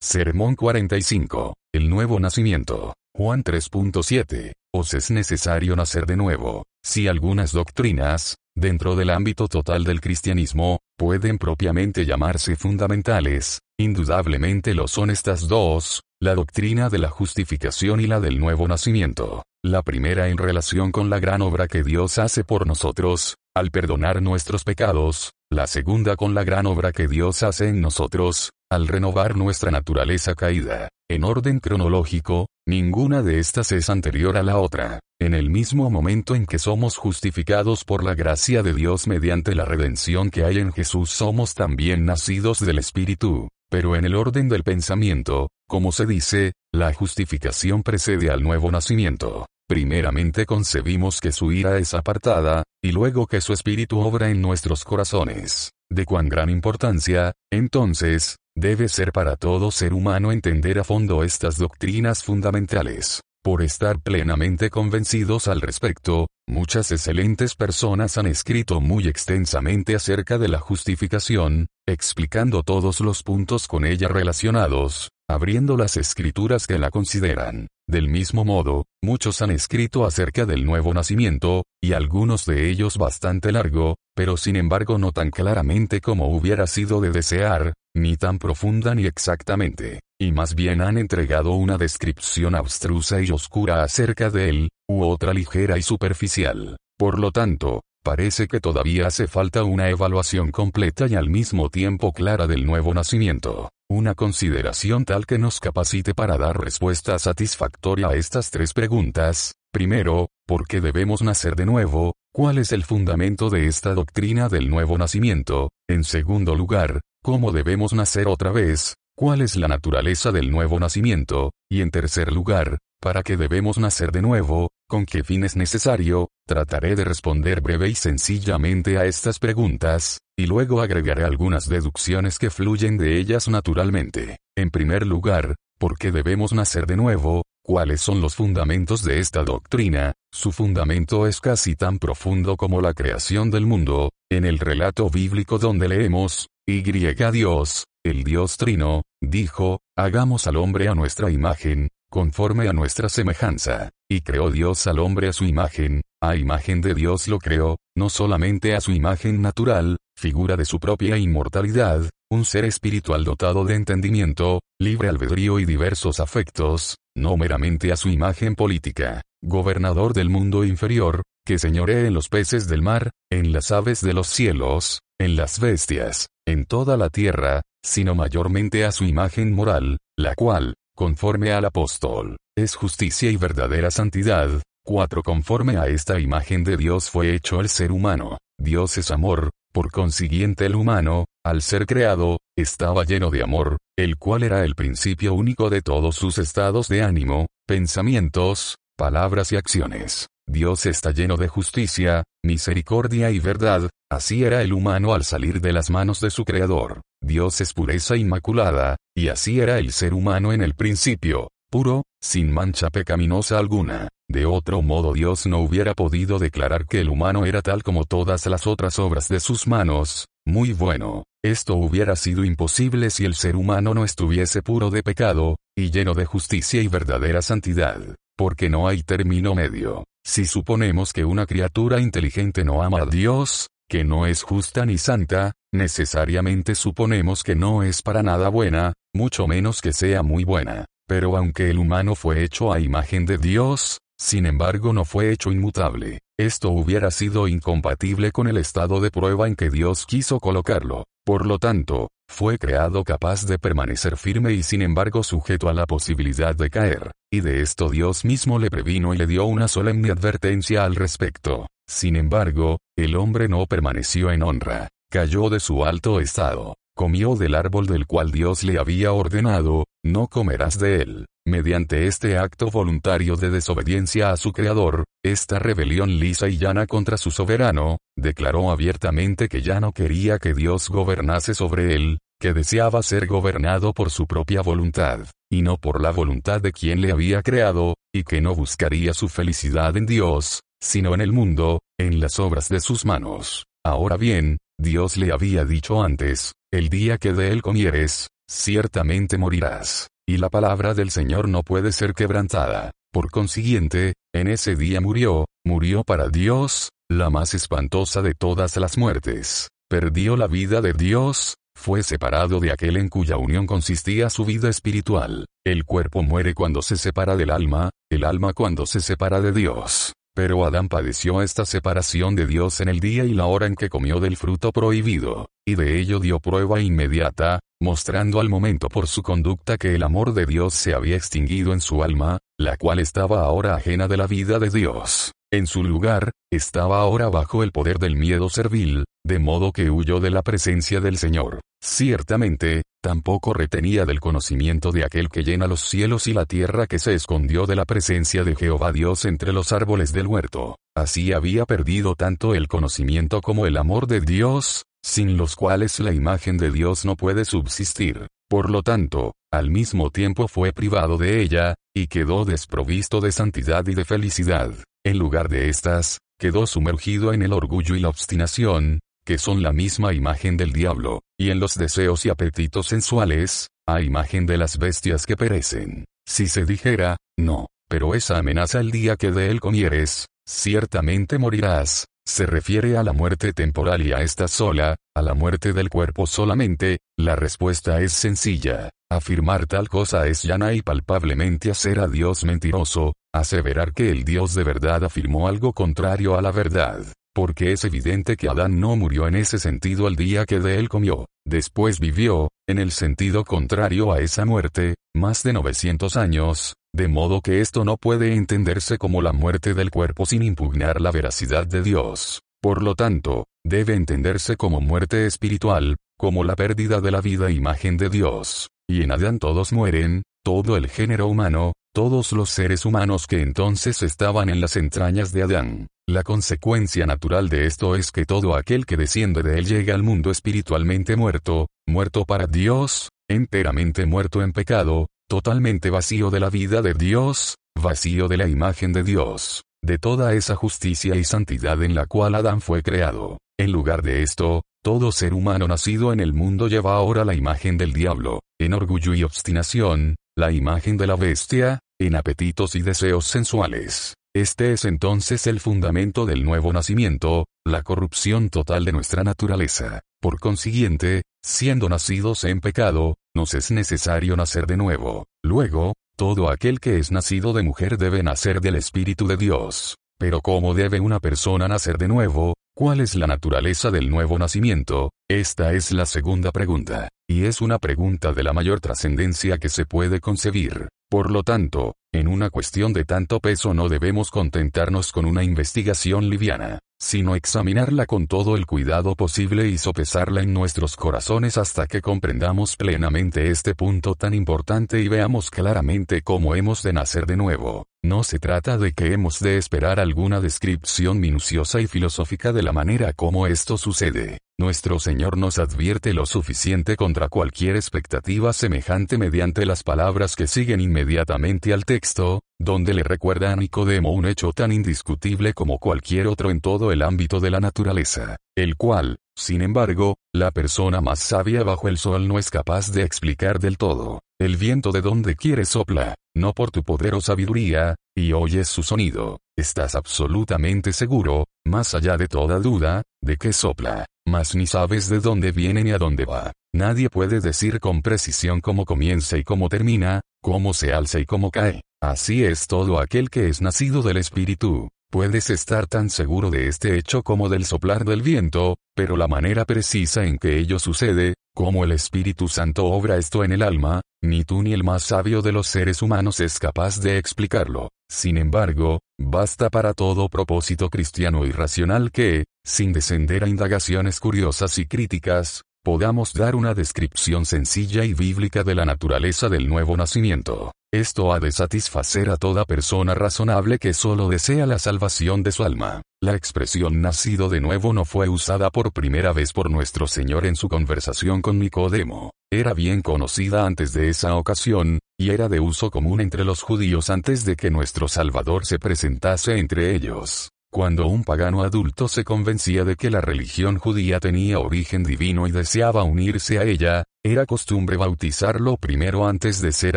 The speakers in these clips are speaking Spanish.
Sermón 45. El nuevo nacimiento. Juan 3.7. Os es necesario nacer de nuevo. Si algunas doctrinas, dentro del ámbito total del cristianismo, pueden propiamente llamarse fundamentales, indudablemente lo son estas dos, la doctrina de la justificación y la del nuevo nacimiento. La primera en relación con la gran obra que Dios hace por nosotros, al perdonar nuestros pecados, la segunda con la gran obra que Dios hace en nosotros, al renovar nuestra naturaleza caída. En orden cronológico, ninguna de estas es anterior a la otra. En el mismo momento en que somos justificados por la gracia de Dios mediante la redención que hay en Jesús somos también nacidos del Espíritu. Pero en el orden del pensamiento, como se dice, la justificación precede al nuevo nacimiento. Primeramente concebimos que su ira es apartada, y luego que su espíritu obra en nuestros corazones. De cuán gran importancia, entonces, Debe ser para todo ser humano entender a fondo estas doctrinas fundamentales. Por estar plenamente convencidos al respecto, muchas excelentes personas han escrito muy extensamente acerca de la justificación, explicando todos los puntos con ella relacionados, abriendo las escrituras que la consideran. Del mismo modo, muchos han escrito acerca del nuevo nacimiento, y algunos de ellos bastante largo, pero sin embargo no tan claramente como hubiera sido de desear, ni tan profunda ni exactamente, y más bien han entregado una descripción abstrusa y oscura acerca de él, u otra ligera y superficial. Por lo tanto, parece que todavía hace falta una evaluación completa y al mismo tiempo clara del nuevo nacimiento. Una consideración tal que nos capacite para dar respuesta satisfactoria a estas tres preguntas. Primero, ¿por qué debemos nacer de nuevo? ¿Cuál es el fundamento de esta doctrina del nuevo nacimiento? En segundo lugar, ¿cómo debemos nacer otra vez? ¿Cuál es la naturaleza del nuevo nacimiento? Y en tercer lugar, ¿para qué debemos nacer de nuevo? ¿Con qué fin es necesario? Trataré de responder breve y sencillamente a estas preguntas, y luego agregaré algunas deducciones que fluyen de ellas naturalmente. En primer lugar, ¿por qué debemos nacer de nuevo? ¿Cuáles son los fundamentos de esta doctrina? Su fundamento es casi tan profundo como la creación del mundo, en el relato bíblico donde leemos, Y Dios, el Dios Trino, dijo, hagamos al hombre a nuestra imagen, conforme a nuestra semejanza. Y creó Dios al hombre a su imagen, a imagen de Dios lo creó, no solamente a su imagen natural, figura de su propia inmortalidad, un ser espiritual dotado de entendimiento, libre albedrío y diversos afectos, no meramente a su imagen política, gobernador del mundo inferior, que señoree en los peces del mar, en las aves de los cielos, en las bestias, en toda la tierra, sino mayormente a su imagen moral, la cual, conforme al apóstol, es justicia y verdadera santidad. 4. Conforme a esta imagen de Dios fue hecho el ser humano. Dios es amor, por consiguiente el humano, al ser creado, estaba lleno de amor, el cual era el principio único de todos sus estados de ánimo, pensamientos, palabras y acciones. Dios está lleno de justicia, misericordia y verdad, así era el humano al salir de las manos de su Creador. Dios es pureza inmaculada, y así era el ser humano en el principio, puro, sin mancha pecaminosa alguna. De otro modo Dios no hubiera podido declarar que el humano era tal como todas las otras obras de sus manos, muy bueno. Esto hubiera sido imposible si el ser humano no estuviese puro de pecado, y lleno de justicia y verdadera santidad, porque no hay término medio. Si suponemos que una criatura inteligente no ama a Dios, que no es justa ni santa, necesariamente suponemos que no es para nada buena, mucho menos que sea muy buena. Pero aunque el humano fue hecho a imagen de Dios, sin embargo no fue hecho inmutable. Esto hubiera sido incompatible con el estado de prueba en que Dios quiso colocarlo. Por lo tanto, fue creado capaz de permanecer firme y sin embargo sujeto a la posibilidad de caer, y de esto Dios mismo le previno y le dio una solemne advertencia al respecto. Sin embargo, el hombre no permaneció en honra, cayó de su alto estado, comió del árbol del cual Dios le había ordenado, no comerás de él. Mediante este acto voluntario de desobediencia a su Creador, esta rebelión lisa y llana contra su soberano, declaró abiertamente que ya no quería que Dios gobernase sobre él, que deseaba ser gobernado por su propia voluntad, y no por la voluntad de quien le había creado, y que no buscaría su felicidad en Dios, sino en el mundo, en las obras de sus manos. Ahora bien, Dios le había dicho antes, el día que de él comieres, ciertamente morirás. Y la palabra del Señor no puede ser quebrantada. Por consiguiente, en ese día murió, murió para Dios, la más espantosa de todas las muertes. Perdió la vida de Dios, fue separado de aquel en cuya unión consistía su vida espiritual. El cuerpo muere cuando se separa del alma, el alma cuando se separa de Dios. Pero Adán padeció esta separación de Dios en el día y la hora en que comió del fruto prohibido, y de ello dio prueba inmediata, mostrando al momento por su conducta que el amor de Dios se había extinguido en su alma, la cual estaba ahora ajena de la vida de Dios. En su lugar, estaba ahora bajo el poder del miedo servil, de modo que huyó de la presencia del Señor. Ciertamente, tampoco retenía del conocimiento de aquel que llena los cielos y la tierra que se escondió de la presencia de Jehová Dios entre los árboles del huerto. Así había perdido tanto el conocimiento como el amor de Dios, sin los cuales la imagen de Dios no puede subsistir. Por lo tanto, al mismo tiempo fue privado de ella, y quedó desprovisto de santidad y de felicidad. En lugar de estas, quedó sumergido en el orgullo y la obstinación, que son la misma imagen del diablo, y en los deseos y apetitos sensuales, a imagen de las bestias que perecen. Si se dijera, no, pero esa amenaza el día que de él comieres, ciertamente morirás, se refiere a la muerte temporal y a esta sola, a la muerte del cuerpo solamente, la respuesta es sencilla. Afirmar tal cosa es llana y palpablemente hacer a Dios mentiroso, aseverar que el Dios de verdad afirmó algo contrario a la verdad. Porque es evidente que Adán no murió en ese sentido el día que de él comió, después vivió, en el sentido contrario a esa muerte, más de 900 años, de modo que esto no puede entenderse como la muerte del cuerpo sin impugnar la veracidad de Dios. Por lo tanto, debe entenderse como muerte espiritual, como la pérdida de la vida imagen de Dios. Y en Adán todos mueren, todo el género humano, todos los seres humanos que entonces estaban en las entrañas de Adán. La consecuencia natural de esto es que todo aquel que desciende de él llega al mundo espiritualmente muerto, muerto para Dios, enteramente muerto en pecado, totalmente vacío de la vida de Dios, vacío de la imagen de Dios, de toda esa justicia y santidad en la cual Adán fue creado. En lugar de esto, todo ser humano nacido en el mundo lleva ahora la imagen del diablo, en orgullo y obstinación, la imagen de la bestia, en apetitos y deseos sensuales. Este es entonces el fundamento del nuevo nacimiento, la corrupción total de nuestra naturaleza. Por consiguiente, siendo nacidos en pecado, nos es necesario nacer de nuevo. Luego, todo aquel que es nacido de mujer debe nacer del Espíritu de Dios. Pero ¿cómo debe una persona nacer de nuevo? ¿Cuál es la naturaleza del nuevo nacimiento? Esta es la segunda pregunta, y es una pregunta de la mayor trascendencia que se puede concebir. Por lo tanto, en una cuestión de tanto peso no debemos contentarnos con una investigación liviana, sino examinarla con todo el cuidado posible y sopesarla en nuestros corazones hasta que comprendamos plenamente este punto tan importante y veamos claramente cómo hemos de nacer de nuevo. No se trata de que hemos de esperar alguna descripción minuciosa y filosófica de la manera como esto sucede. Nuestro Señor nos advierte lo suficiente contra cualquier expectativa semejante mediante las palabras que siguen inmediatamente al texto, donde le recuerda a Nicodemo un hecho tan indiscutible como cualquier otro en todo el ámbito de la naturaleza, el cual, sin embargo, la persona más sabia bajo el sol no es capaz de explicar del todo. El viento de donde quiere sopla, no por tu poder o sabiduría, y oyes su sonido, estás absolutamente seguro, más allá de toda duda, de que sopla, mas ni sabes de dónde viene ni a dónde va. Nadie puede decir con precisión cómo comienza y cómo termina, cómo se alza y cómo cae. Así es todo aquel que es nacido del Espíritu. Puedes estar tan seguro de este hecho como del soplar del viento, pero la manera precisa en que ello sucede, como el Espíritu Santo obra esto en el alma, ni tú ni el más sabio de los seres humanos es capaz de explicarlo. Sin embargo, basta para todo propósito cristiano y racional que, sin descender a indagaciones curiosas y críticas, podamos dar una descripción sencilla y bíblica de la naturaleza del nuevo nacimiento. Esto ha de satisfacer a toda persona razonable que solo desea la salvación de su alma. La expresión nacido de nuevo no fue usada por primera vez por nuestro Señor en su conversación con Nicodemo. Era bien conocida antes de esa ocasión, y era de uso común entre los judíos antes de que nuestro Salvador se presentase entre ellos. Cuando un pagano adulto se convencía de que la religión judía tenía origen divino y deseaba unirse a ella, era costumbre bautizarlo primero antes de ser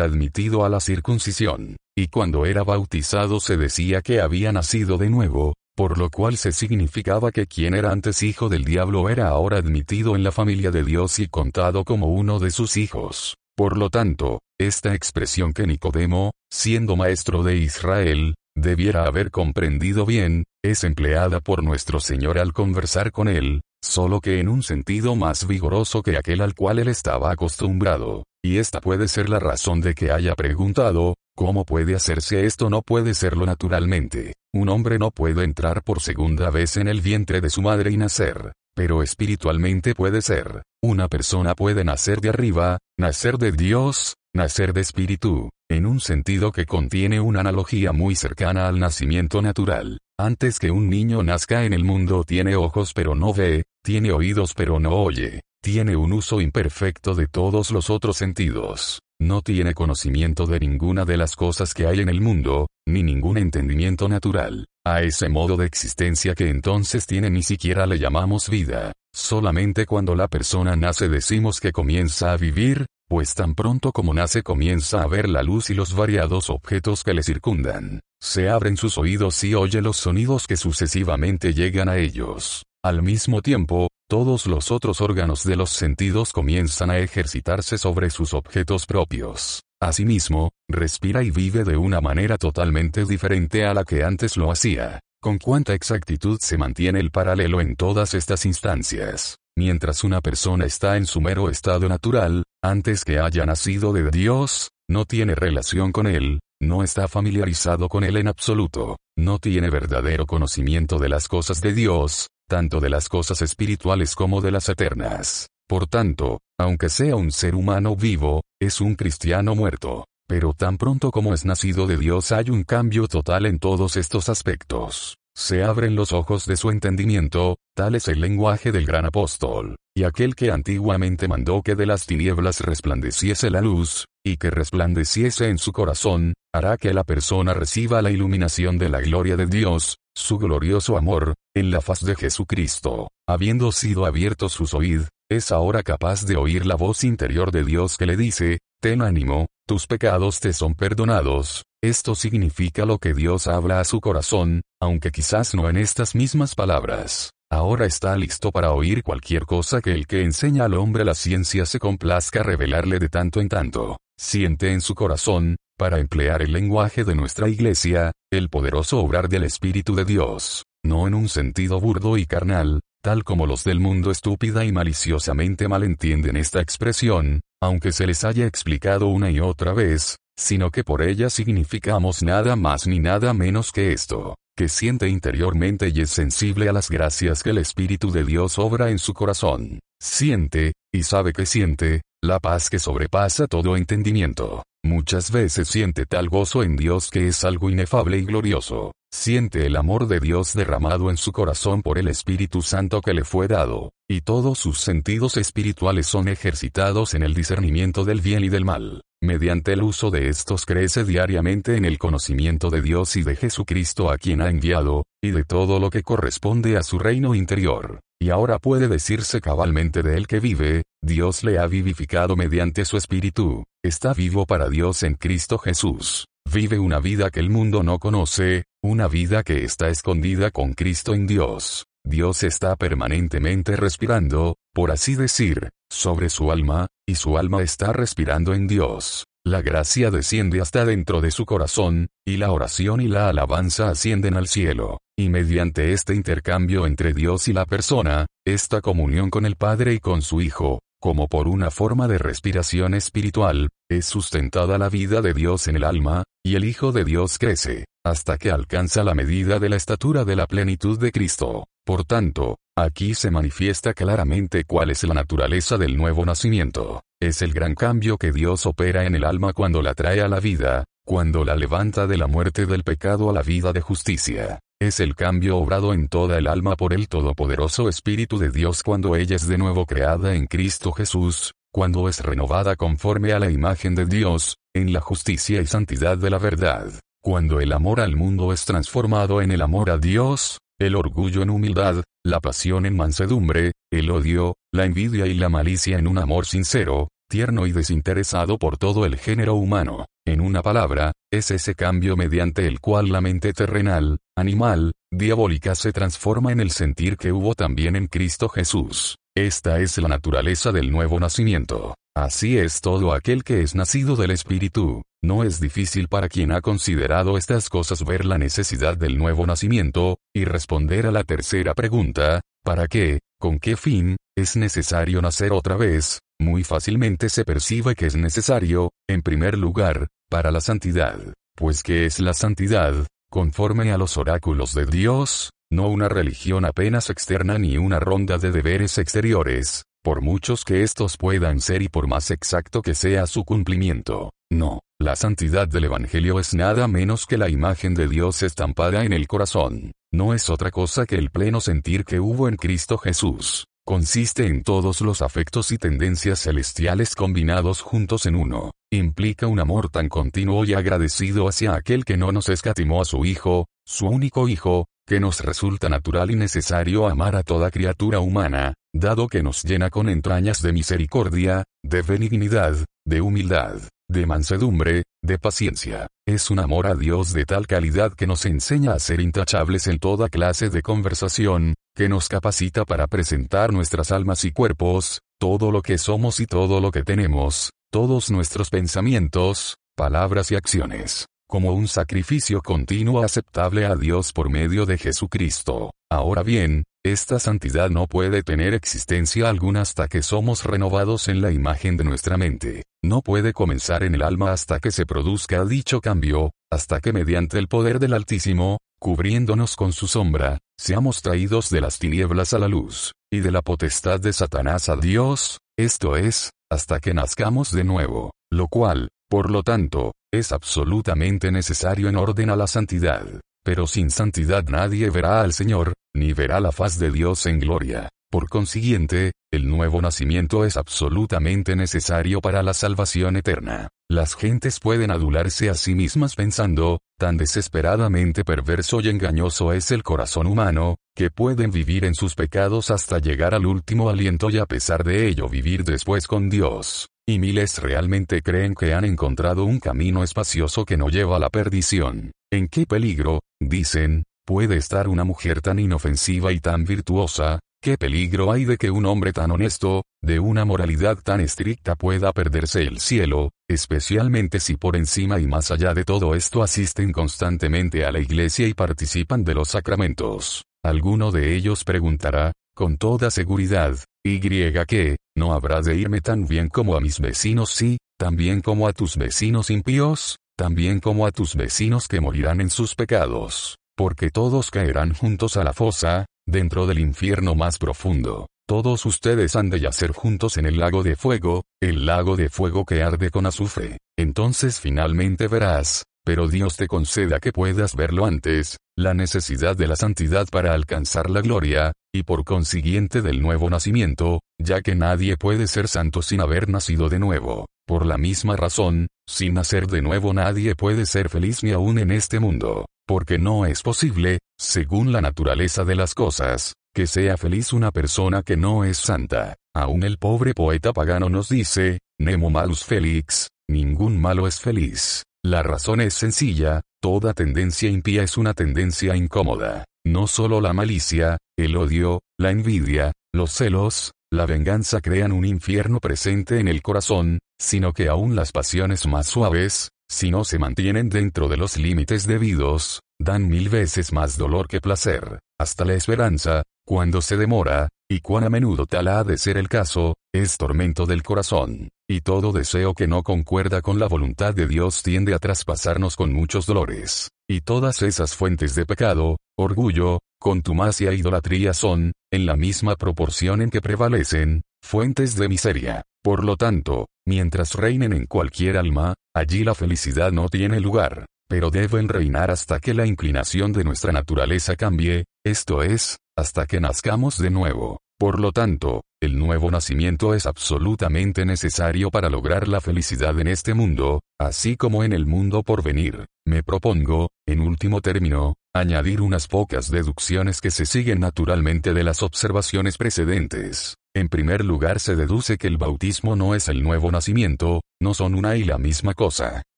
admitido a la circuncisión, y cuando era bautizado se decía que había nacido de nuevo, por lo cual se significaba que quien era antes hijo del diablo era ahora admitido en la familia de Dios y contado como uno de sus hijos. Por lo tanto, esta expresión que Nicodemo, siendo maestro de Israel, debiera haber comprendido bien, es empleada por nuestro Señor al conversar con él, solo que en un sentido más vigoroso que aquel al cual él estaba acostumbrado, y esta puede ser la razón de que haya preguntado, ¿cómo puede hacerse esto? No puede serlo naturalmente. Un hombre no puede entrar por segunda vez en el vientre de su madre y nacer, pero espiritualmente puede ser. Una persona puede nacer de arriba, nacer de Dios, nacer de espíritu, en un sentido que contiene una analogía muy cercana al nacimiento natural. Antes que un niño nazca en el mundo tiene ojos pero no ve, tiene oídos pero no oye, tiene un uso imperfecto de todos los otros sentidos, no tiene conocimiento de ninguna de las cosas que hay en el mundo, ni ningún entendimiento natural. A ese modo de existencia que entonces tiene ni siquiera le llamamos vida. Solamente cuando la persona nace decimos que comienza a vivir, pues tan pronto como nace comienza a ver la luz y los variados objetos que le circundan. Se abren sus oídos y oye los sonidos que sucesivamente llegan a ellos. Al mismo tiempo, todos los otros órganos de los sentidos comienzan a ejercitarse sobre sus objetos propios. Asimismo, respira y vive de una manera totalmente diferente a la que antes lo hacía. Con cuánta exactitud se mantiene el paralelo en todas estas instancias. Mientras una persona está en su mero estado natural, antes que haya nacido de Dios, no tiene relación con Él, no está familiarizado con Él en absoluto, no tiene verdadero conocimiento de las cosas de Dios, tanto de las cosas espirituales como de las eternas. Por tanto, aunque sea un ser humano vivo, es un cristiano muerto. Pero tan pronto como es nacido de Dios hay un cambio total en todos estos aspectos. Se abren los ojos de su entendimiento, tal es el lenguaje del gran apóstol, y aquel que antiguamente mandó que de las tinieblas resplandeciese la luz, y que resplandeciese en su corazón, hará que la persona reciba la iluminación de la gloria de Dios, su glorioso amor, en la faz de Jesucristo. Habiendo sido abiertos sus oídos, es ahora capaz de oír la voz interior de Dios que le dice, ten ánimo, tus pecados te son perdonados. Esto significa lo que Dios habla a su corazón, aunque quizás no en estas mismas palabras. Ahora está listo para oír cualquier cosa que el que enseña al hombre la ciencia se complazca revelarle de tanto en tanto. Siente en su corazón, para emplear el lenguaje de nuestra iglesia, el poderoso obrar del Espíritu de Dios, no en un sentido burdo y carnal, tal como los del mundo estúpida y maliciosamente malentienden esta expresión, aunque se les haya explicado una y otra vez, sino que por ella significamos nada más ni nada menos que esto, que siente interiormente y es sensible a las gracias que el Espíritu de Dios obra en su corazón. Siente, y sabe que siente, la paz que sobrepasa todo entendimiento. Muchas veces siente tal gozo en Dios que es algo inefable y glorioso. Siente el amor de Dios derramado en su corazón por el Espíritu Santo que le fue dado, y todos sus sentidos espirituales son ejercitados en el discernimiento del bien y del mal. Mediante el uso de estos crece diariamente en el conocimiento de Dios y de Jesucristo a quien ha enviado, y de todo lo que corresponde a su reino interior. Y ahora puede decirse cabalmente de él que vive, Dios le ha vivificado mediante su espíritu, está vivo para Dios en Cristo Jesús. Vive una vida que el mundo no conoce, una vida que está escondida con Cristo en Dios. Dios está permanentemente respirando, por así decir, sobre su alma, y su alma está respirando en Dios. La gracia desciende hasta dentro de su corazón, y la oración y la alabanza ascienden al cielo. Y mediante este intercambio entre Dios y la persona, esta comunión con el Padre y con su Hijo, como por una forma de respiración espiritual, es sustentada la vida de Dios en el alma, y el Hijo de Dios crece, hasta que alcanza la medida de la estatura de la plenitud de Cristo. Por tanto, aquí se manifiesta claramente cuál es la naturaleza del nuevo nacimiento. Es el gran cambio que Dios opera en el alma cuando la trae a la vida, cuando la levanta de la muerte del pecado a la vida de justicia. Es el cambio obrado en toda el alma por el Todopoderoso Espíritu de Dios cuando ella es de nuevo creada en Cristo Jesús, cuando es renovada conforme a la imagen de Dios, en la justicia y santidad de la verdad, cuando el amor al mundo es transformado en el amor a Dios, el orgullo en humildad, la pasión en mansedumbre, el odio, la envidia y la malicia en un amor sincero, tierno y desinteresado por todo el género humano. En una palabra, es ese cambio mediante el cual la mente terrenal, animal, diabólica se transforma en el sentir que hubo también en Cristo Jesús. Esta es la naturaleza del nuevo nacimiento. Así es todo aquel que es nacido del Espíritu. No es difícil para quien ha considerado estas cosas ver la necesidad del nuevo nacimiento, y responder a la tercera pregunta, ¿para qué? ¿Con qué fin? ¿Es necesario nacer otra vez? Muy fácilmente se percibe que es necesario, en primer lugar, para la santidad. Pues ¿qué es la santidad? Conforme a los oráculos de Dios, no una religión apenas externa ni una ronda de deberes exteriores, por muchos que estos puedan ser y por más exacto que sea su cumplimiento. No, la santidad del Evangelio es nada menos que la imagen de Dios estampada en el corazón. No es otra cosa que el pleno sentir que hubo en Cristo Jesús. Consiste en todos los afectos y tendencias celestiales combinados juntos en uno. Implica un amor tan continuo y agradecido hacia aquel que no nos escatimó a su Hijo, su único Hijo, que nos resulta natural y necesario amar a toda criatura humana, dado que nos llena con entrañas de misericordia, de benignidad, de humildad, de mansedumbre, de paciencia. Es un amor a Dios de tal calidad que nos enseña a ser intachables en toda clase de conversación, que nos capacita para presentar nuestras almas y cuerpos, todo lo que somos y todo lo que tenemos, todos nuestros pensamientos, palabras y acciones como un sacrificio continuo aceptable a Dios por medio de Jesucristo. Ahora bien, esta santidad no puede tener existencia alguna hasta que somos renovados en la imagen de nuestra mente. No puede comenzar en el alma hasta que se produzca dicho cambio, hasta que mediante el poder del Altísimo, cubriéndonos con su sombra, seamos traídos de las tinieblas a la luz, y de la potestad de Satanás a Dios, esto es, hasta que nazcamos de nuevo, lo cual, por lo tanto, es absolutamente necesario en orden a la santidad. Pero sin santidad nadie verá al Señor, ni verá la faz de Dios en gloria. Por consiguiente, el nuevo nacimiento es absolutamente necesario para la salvación eterna. Las gentes pueden adularse a sí mismas pensando, tan desesperadamente perverso y engañoso es el corazón humano, que pueden vivir en sus pecados hasta llegar al último aliento y a pesar de ello vivir después con Dios. Y miles realmente creen que han encontrado un camino espacioso que no lleva a la perdición. ¿En qué peligro, dicen, puede estar una mujer tan inofensiva y tan virtuosa? ¿Qué peligro hay de que un hombre tan honesto, de una moralidad tan estricta pueda perderse el cielo, especialmente si por encima y más allá de todo esto asisten constantemente a la iglesia y participan de los sacramentos? Alguno de ellos preguntará, con toda seguridad, y que, no habrá de irme tan bien como a mis vecinos sí, también como a tus vecinos impíos, también como a tus vecinos que morirán en sus pecados, porque todos caerán juntos a la fosa, dentro del infierno más profundo. Todos ustedes han de yacer juntos en el lago de fuego, el lago de fuego que arde con azufre. Entonces finalmente verás, pero Dios te conceda que puedas verlo antes, la necesidad de la santidad para alcanzar la gloria, y por consiguiente del nuevo nacimiento, ya que nadie puede ser santo sin haber nacido de nuevo. Por la misma razón, sin nacer de nuevo nadie puede ser feliz ni aún en este mundo, porque no es posible, según la naturaleza de las cosas, que sea feliz una persona que no es santa. Aún el pobre poeta pagano nos dice, Nemo malus felix, ningún malo es feliz. La razón es sencilla, toda tendencia impía es una tendencia incómoda. No solo la malicia, el odio, la envidia, los celos, la venganza crean un infierno presente en el corazón, sino que aún las pasiones más suaves, si no se mantienen dentro de los límites debidos, dan mil veces más dolor que placer. Hasta la esperanza, cuando se demora, y cuán a menudo tal ha de ser el caso, es tormento del corazón. Y todo deseo que no concuerda con la voluntad de Dios tiende a traspasarnos con muchos dolores. Y todas esas fuentes de pecado, orgullo, contumacia e idolatría son, en la misma proporción en que prevalecen, fuentes de miseria. Por lo tanto, mientras reinen en cualquier alma, allí la felicidad no tiene lugar, pero deben reinar hasta que la inclinación de nuestra naturaleza cambie, esto es, hasta que nazcamos de nuevo. Por lo tanto, el nuevo nacimiento es absolutamente necesario para lograr la felicidad en este mundo, así como en el mundo por venir. Me propongo, en último término, añadir unas pocas deducciones que se siguen naturalmente de las observaciones precedentes. En primer lugar se deduce que el bautismo no es el nuevo nacimiento, no son una y la misma cosa.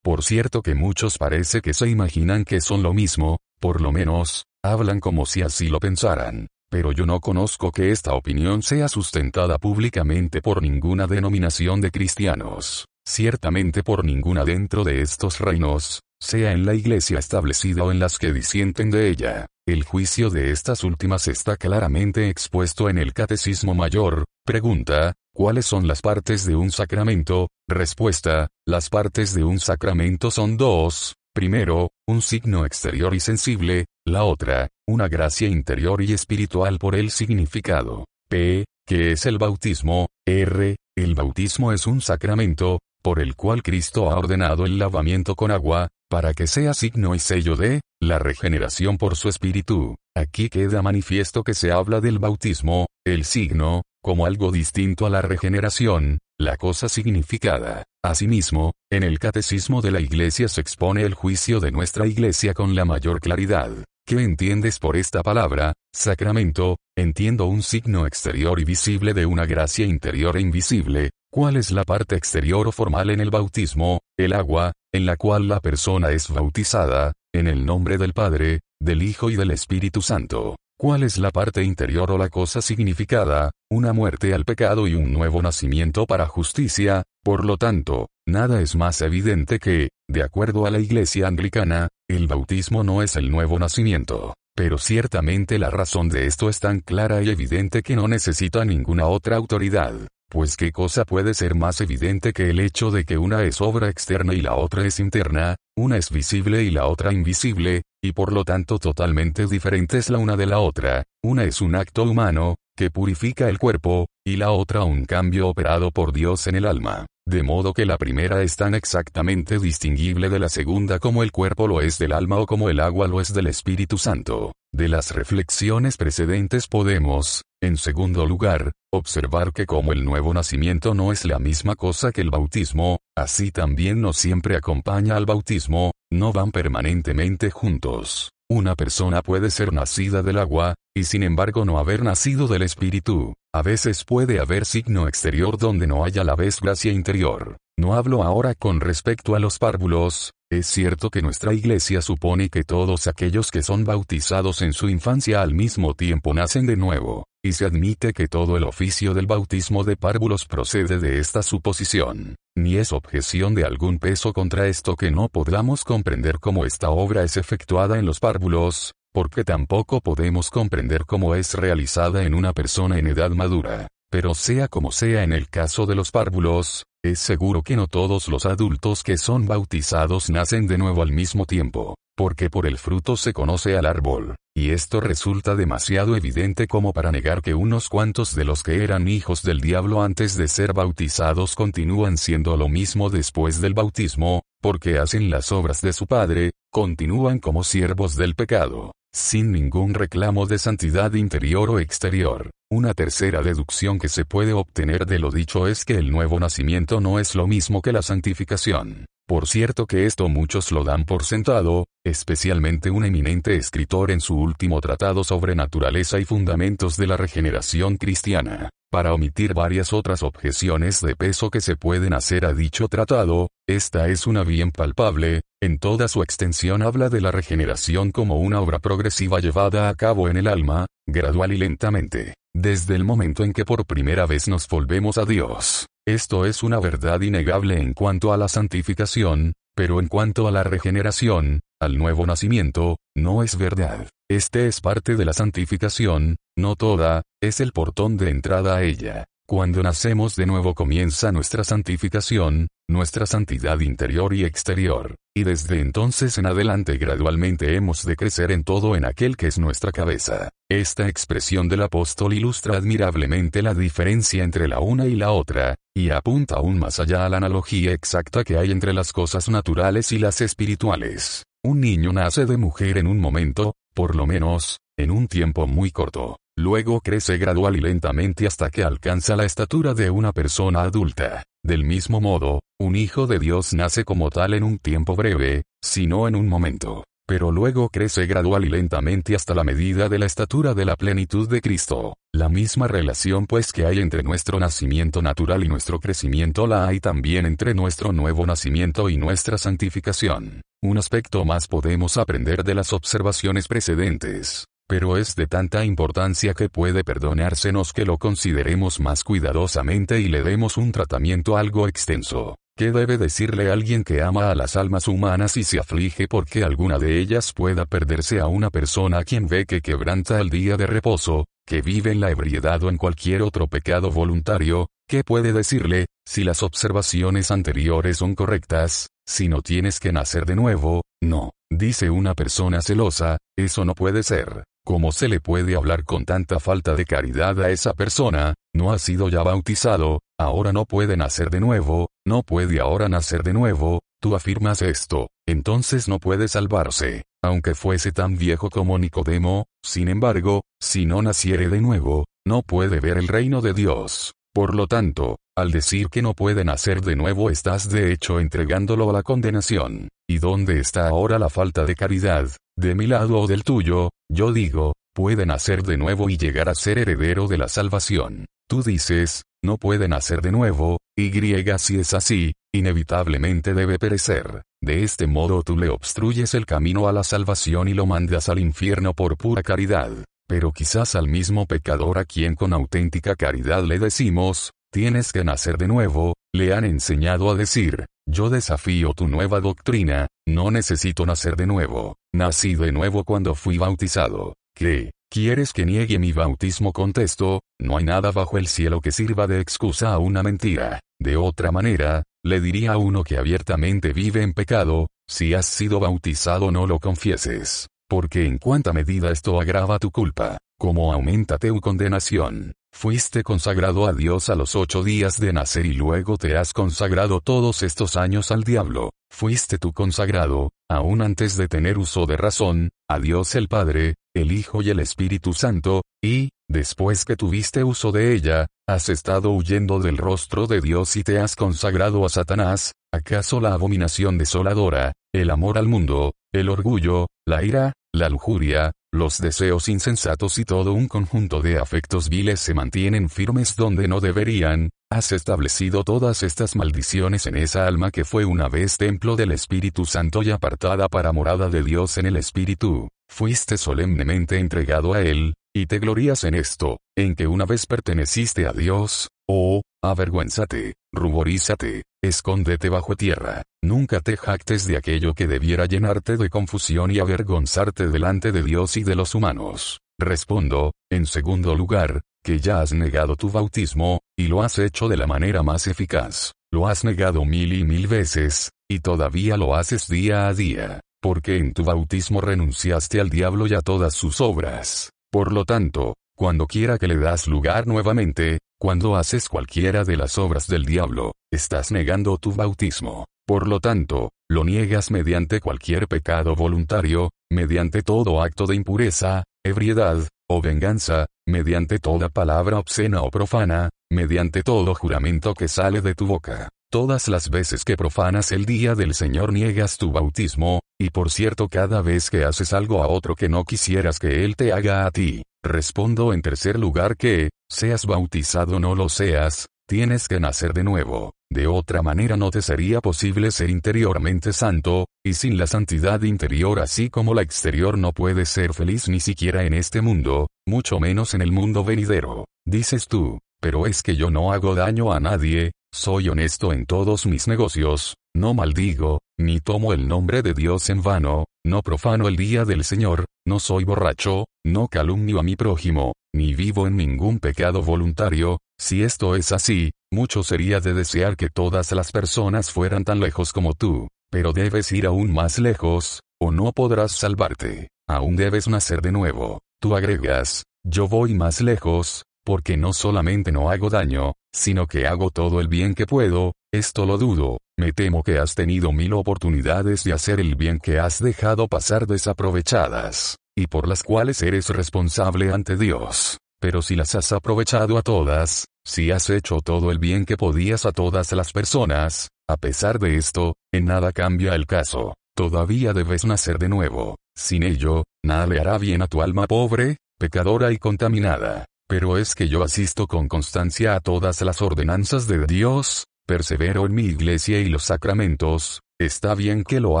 Por cierto que muchos parece que se imaginan que son lo mismo, por lo menos, hablan como si así lo pensaran. Pero yo no conozco que esta opinión sea sustentada públicamente por ninguna denominación de cristianos, ciertamente por ninguna dentro de estos reinos, sea en la iglesia establecida o en las que disienten de ella. El juicio de estas últimas está claramente expuesto en el Catecismo Mayor. Pregunta, ¿cuáles son las partes de un sacramento? Respuesta, las partes de un sacramento son dos. Primero, un signo exterior y sensible, la otra, una gracia interior y espiritual por el significado. P, que es el bautismo, R, el bautismo es un sacramento, por el cual Cristo ha ordenado el lavamiento con agua, para que sea signo y sello de, la regeneración por su espíritu. Aquí queda manifiesto que se habla del bautismo, el signo, como algo distinto a la regeneración, la cosa significada. Asimismo, en el catecismo de la Iglesia se expone el juicio de nuestra Iglesia con la mayor claridad. ¿Qué entiendes por esta palabra, sacramento? Entiendo un signo exterior y visible de una gracia interior e invisible, ¿Cuál es la parte exterior o formal en el bautismo? El agua, en la cual la persona es bautizada, en el nombre del Padre, del Hijo y del Espíritu Santo. ¿Cuál es la parte interior o la cosa significada? Una muerte al pecado y un nuevo nacimiento para justicia, por lo tanto, nada es más evidente que, de acuerdo a la Iglesia anglicana, el bautismo no es el nuevo nacimiento. Pero ciertamente la razón de esto es tan clara y evidente que no necesita ninguna otra autoridad. Pues qué cosa puede ser más evidente que el hecho de que una es obra externa y la otra es interna, una es visible y la otra invisible, y por lo tanto totalmente diferentes la una de la otra, una es un acto humano, que purifica el cuerpo, y la otra un cambio operado por Dios en el alma, de modo que la primera es tan exactamente distinguible de la segunda como el cuerpo lo es del alma o como el agua lo es del Espíritu Santo. De las reflexiones precedentes podemos, en segundo lugar, observar que como el nuevo nacimiento no es la misma cosa que el bautismo, así también no siempre acompaña al bautismo, no van permanentemente juntos. Una persona puede ser nacida del agua, y sin embargo no haber nacido del espíritu. A veces puede haber signo exterior donde no haya la vez gracia interior. No hablo ahora con respecto a los párvulos, es cierto que nuestra iglesia supone que todos aquellos que son bautizados en su infancia al mismo tiempo nacen de nuevo, y se admite que todo el oficio del bautismo de párvulos procede de esta suposición. Ni es objeción de algún peso contra esto que no podamos comprender cómo esta obra es efectuada en los párvulos, porque tampoco podemos comprender cómo es realizada en una persona en edad madura. Pero sea como sea en el caso de los párvulos, es seguro que no todos los adultos que son bautizados nacen de nuevo al mismo tiempo, porque por el fruto se conoce al árbol, y esto resulta demasiado evidente como para negar que unos cuantos de los que eran hijos del diablo antes de ser bautizados continúan siendo lo mismo después del bautismo, porque hacen las obras de su padre, continúan como siervos del pecado sin ningún reclamo de santidad interior o exterior. Una tercera deducción que se puede obtener de lo dicho es que el nuevo nacimiento no es lo mismo que la santificación. Por cierto que esto muchos lo dan por sentado, especialmente un eminente escritor en su último tratado sobre naturaleza y fundamentos de la regeneración cristiana. Para omitir varias otras objeciones de peso que se pueden hacer a dicho tratado, esta es una bien palpable, en toda su extensión habla de la regeneración como una obra progresiva llevada a cabo en el alma, gradual y lentamente, desde el momento en que por primera vez nos volvemos a Dios. Esto es una verdad innegable en cuanto a la santificación, pero en cuanto a la regeneración, al nuevo nacimiento, no es verdad. Este es parte de la santificación, no toda, es el portón de entrada a ella. Cuando nacemos de nuevo comienza nuestra santificación, nuestra santidad interior y exterior, y desde entonces en adelante gradualmente hemos de crecer en todo en aquel que es nuestra cabeza. Esta expresión del apóstol ilustra admirablemente la diferencia entre la una y la otra, y apunta aún más allá a la analogía exacta que hay entre las cosas naturales y las espirituales. Un niño nace de mujer en un momento, por lo menos, en un tiempo muy corto. Luego crece gradual y lentamente hasta que alcanza la estatura de una persona adulta. Del mismo modo, un hijo de Dios nace como tal en un tiempo breve, sino en un momento. pero luego crece gradual y lentamente hasta la medida de la estatura de la plenitud de Cristo. La misma relación pues que hay entre nuestro nacimiento natural y nuestro crecimiento la hay también entre nuestro nuevo nacimiento y nuestra santificación. Un aspecto más podemos aprender de las observaciones precedentes pero es de tanta importancia que puede perdonársenos que lo consideremos más cuidadosamente y le demos un tratamiento algo extenso. ¿Qué debe decirle alguien que ama a las almas humanas y se aflige porque alguna de ellas pueda perderse a una persona a quien ve que quebranta el día de reposo, que vive en la ebriedad o en cualquier otro pecado voluntario? ¿Qué puede decirle, si las observaciones anteriores son correctas, si no tienes que nacer de nuevo? No, dice una persona celosa, eso no puede ser. ¿Cómo se le puede hablar con tanta falta de caridad a esa persona? No ha sido ya bautizado, ahora no puede nacer de nuevo, no puede ahora nacer de nuevo, tú afirmas esto, entonces no puede salvarse, aunque fuese tan viejo como Nicodemo, sin embargo, si no naciere de nuevo, no puede ver el reino de Dios. Por lo tanto, al decir que no puede nacer de nuevo estás de hecho entregándolo a la condenación. ¿Y dónde está ahora la falta de caridad? de mi lado o del tuyo, yo digo, puede nacer de nuevo y llegar a ser heredero de la salvación. Tú dices, no puede nacer de nuevo, y si es así, inevitablemente debe perecer. De este modo tú le obstruyes el camino a la salvación y lo mandas al infierno por pura caridad. Pero quizás al mismo pecador a quien con auténtica caridad le decimos, tienes que nacer de nuevo, le han enseñado a decir, yo desafío tu nueva doctrina, no necesito nacer de nuevo, nací de nuevo cuando fui bautizado. ¿Qué? ¿Quieres que niegue mi bautismo? Contesto, no hay nada bajo el cielo que sirva de excusa a una mentira. De otra manera, le diría a uno que abiertamente vive en pecado, si has sido bautizado no lo confieses. Porque en cuanta medida esto agrava tu culpa, como aumenta tu condenación. Fuiste consagrado a Dios a los ocho días de nacer y luego te has consagrado todos estos años al diablo. Fuiste tú consagrado, aún antes de tener uso de razón, a Dios el Padre, el Hijo y el Espíritu Santo, y, después que tuviste uso de ella, has estado huyendo del rostro de Dios y te has consagrado a Satanás, ¿acaso la abominación desoladora, el amor al mundo, el orgullo, la ira, la lujuria, los deseos insensatos y todo un conjunto de afectos viles se mantienen firmes donde no deberían, has establecido todas estas maldiciones en esa alma que fue una vez templo del Espíritu Santo y apartada para morada de Dios en el Espíritu, fuiste solemnemente entregado a Él, y te glorías en esto, en que una vez perteneciste a Dios, oh, avergüénzate, ruborízate, escóndete bajo tierra, nunca te jactes de aquello que debiera llenarte de confusión y avergonzarte delante de Dios y de los humanos. Respondo, en segundo lugar, que ya has negado tu bautismo, y lo has hecho de la manera más eficaz. Lo has negado mil y mil veces, y todavía lo haces día a día, porque en tu bautismo renunciaste al diablo y a todas sus obras. Por lo tanto, cuando quiera que le das lugar nuevamente, cuando haces cualquiera de las obras del diablo, estás negando tu bautismo. Por lo tanto, lo niegas mediante cualquier pecado voluntario, mediante todo acto de impureza, ebriedad, o venganza, mediante toda palabra obscena o profana, mediante todo juramento que sale de tu boca. Todas las veces que profanas el día del Señor niegas tu bautismo, y por cierto cada vez que haces algo a otro que no quisieras que Él te haga a ti. Respondo en tercer lugar que, seas bautizado o no lo seas, tienes que nacer de nuevo. De otra manera no te sería posible ser interiormente santo, y sin la santidad interior así como la exterior no puedes ser feliz ni siquiera en este mundo, mucho menos en el mundo venidero. Dices tú, pero es que yo no hago daño a nadie, soy honesto en todos mis negocios, no maldigo, ni tomo el nombre de Dios en vano, no profano el día del Señor, no soy borracho, no calumnio a mi prójimo, ni vivo en ningún pecado voluntario, si esto es así, mucho sería de desear que todas las personas fueran tan lejos como tú, pero debes ir aún más lejos, o no podrás salvarte, aún debes nacer de nuevo, tú agregas, yo voy más lejos, porque no solamente no hago daño, sino que hago todo el bien que puedo, esto lo dudo, me temo que has tenido mil oportunidades de hacer el bien que has dejado pasar desaprovechadas, y por las cuales eres responsable ante Dios. Pero si las has aprovechado a todas, si has hecho todo el bien que podías a todas las personas, a pesar de esto, en nada cambia el caso. todavía debes nacer de nuevo. Sin ello, nada le hará bien a tu alma pobre, pecadora y contaminada. Pero es que yo asisto con constancia a todas las ordenanzas de Dios, persevero en mi iglesia y los sacramentos, está bien que lo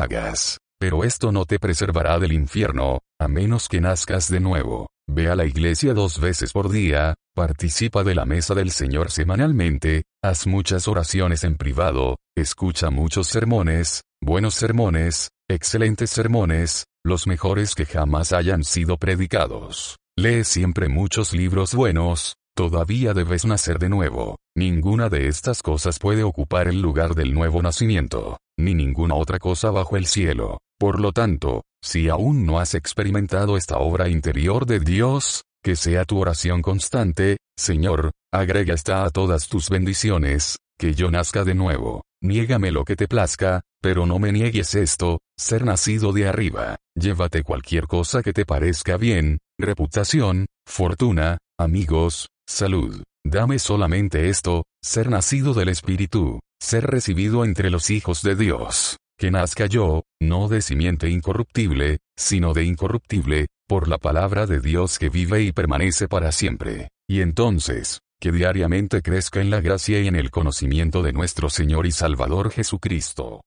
hagas. Pero esto no te preservará del infierno, a menos que nazcas de nuevo. Ve a la iglesia dos veces por día, participa de la mesa del Señor semanalmente, haz muchas oraciones en privado, escucha muchos sermones, buenos sermones, excelentes sermones, los mejores que jamás hayan sido predicados. Lee siempre muchos libros buenos, todavía debes nacer de nuevo. Ninguna de estas cosas puede ocupar el lugar del nuevo nacimiento, ni ninguna otra cosa bajo el cielo. Por lo tanto, si aún no has experimentado esta obra interior de Dios, que sea tu oración constante, Señor, agrega esta a todas tus bendiciones, que yo nazca de nuevo. Niégame lo que te plazca, pero no me niegues esto, ser nacido de arriba. Llévate cualquier cosa que te parezca bien, reputación, fortuna, amigos, salud. Dame solamente esto, ser nacido del Espíritu, ser recibido entre los hijos de Dios. Que nazca yo, no de simiente incorruptible, sino de incorruptible, por la palabra de Dios que vive y permanece para siempre. Y entonces, que diariamente crezca en la gracia y en el conocimiento de nuestro Señor y Salvador Jesucristo.